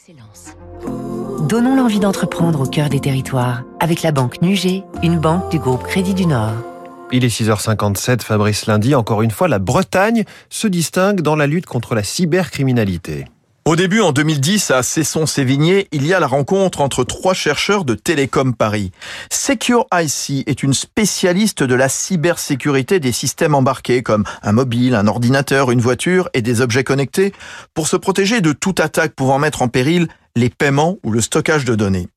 d'excellence. Donnons l'envie d'entreprendre au cœur des territoires avec la banque Nugé, une banque du groupe Crédit du Nord. Il est 6h57, Fabrice Lundi. Encore une fois, la Bretagne se distingue dans la lutte contre la cybercriminalité. Au début, en 2010, à Cesson-Sévigné, il y a la rencontre entre trois chercheurs de Télécom Paris. Secure IC est une spécialiste de la cybersécurité des systèmes embarqués comme un mobile, un ordinateur, une voiture et des objets connectés pour se protéger de toute attaque pouvant mettre en péril les paiements ou le stockage de données.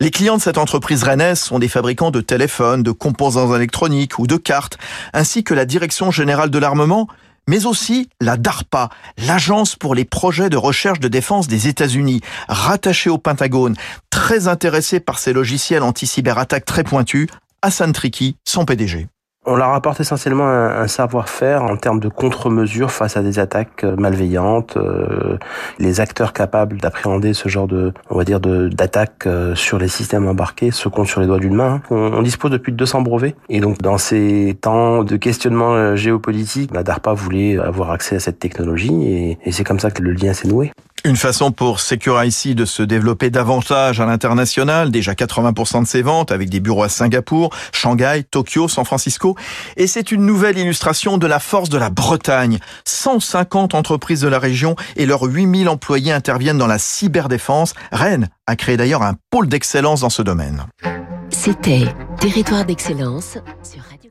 Les clients de cette entreprise rennaise sont des fabricants de téléphones, de composants électroniques ou de cartes, ainsi que la Direction générale de l'armement, mais aussi la DARPA, l'Agence pour les projets de recherche de défense des États-Unis, rattachée au Pentagone, très intéressée par ces logiciels anti-cyberattaques très pointus, Hassan Triki, son PDG. On leur apporte essentiellement un, savoir-faire en termes de contre-mesures face à des attaques euh, malveillantes. Euh, les acteurs capables d'appréhender ce genre de, on va dire, d'attaques euh, sur les systèmes embarqués se comptent sur les doigts d'une main. On, dispose de plus de 200 brevets. Et donc, dans ces temps de questionnement géopolitique, la DARPA voulait avoir accès à cette technologie et, et c'est comme ça que le lien s'est noué. Une façon pour Secure-IC de se développer davantage à l'international, déjà 80% de ses ventes avec des bureaux à Singapour, Shanghai, Tokyo, San Francisco. Et c'est une nouvelle illustration de la force de la Bretagne. 150 entreprises de la région et leurs 8000 employés interviennent dans la cyberdéfense. Rennes a créé d'ailleurs un pôle d'excellence dans ce domaine. C'était Territoire d'excellence sur Radio